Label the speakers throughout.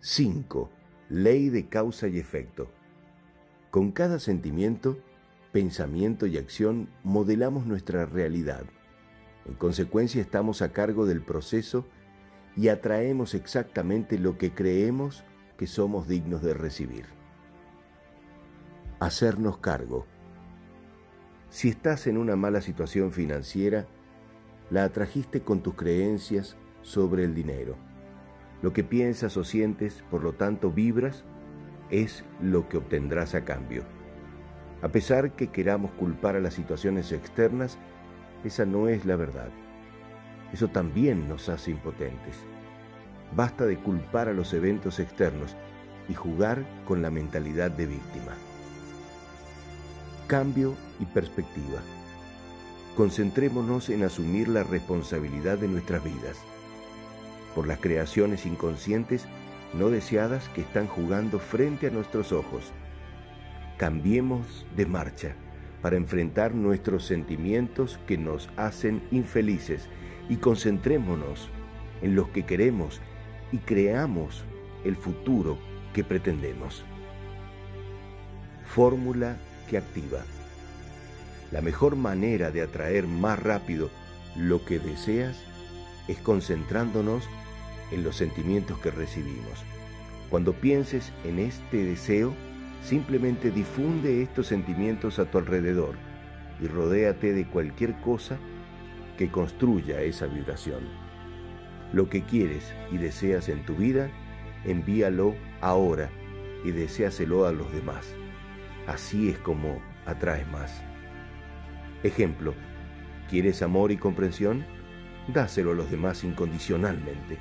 Speaker 1: 5. Ley de causa y efecto. Con cada sentimiento, pensamiento y acción modelamos nuestra realidad. En consecuencia estamos a cargo del proceso y atraemos exactamente lo que creemos que somos dignos de recibir. Hacernos cargo. Si estás en una mala situación financiera, la atrajiste con tus creencias sobre el dinero. Lo que piensas o sientes, por lo tanto vibras, es lo que obtendrás a cambio. A pesar que queramos culpar a las situaciones externas, esa no es la verdad. Eso también nos hace impotentes. Basta de culpar a los eventos externos y jugar con la mentalidad de víctima. Cambio y perspectiva. Concentrémonos en asumir la responsabilidad de nuestras vidas por las creaciones inconscientes no deseadas que están jugando frente a nuestros ojos. Cambiemos de marcha para enfrentar nuestros sentimientos que nos hacen infelices y concentrémonos en los que queremos y creamos el futuro que pretendemos. Fórmula que activa. La mejor manera de atraer más rápido lo que deseas es concentrándonos en los sentimientos que recibimos. Cuando pienses en este deseo, simplemente difunde estos sentimientos a tu alrededor y rodéate de cualquier cosa que construya esa vibración. Lo que quieres y deseas en tu vida, envíalo ahora y deséaselo a los demás. Así es como atraes más. Ejemplo, ¿quieres amor y comprensión? Dáselo a los demás incondicionalmente.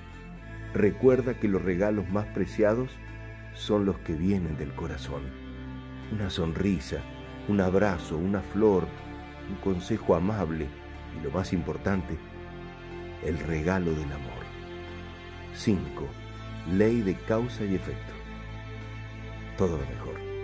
Speaker 1: Recuerda que los regalos más preciados son los que vienen del corazón. Una sonrisa, un abrazo, una flor, un consejo amable y lo más importante, el regalo del amor. 5. Ley de causa y efecto. Todo lo mejor.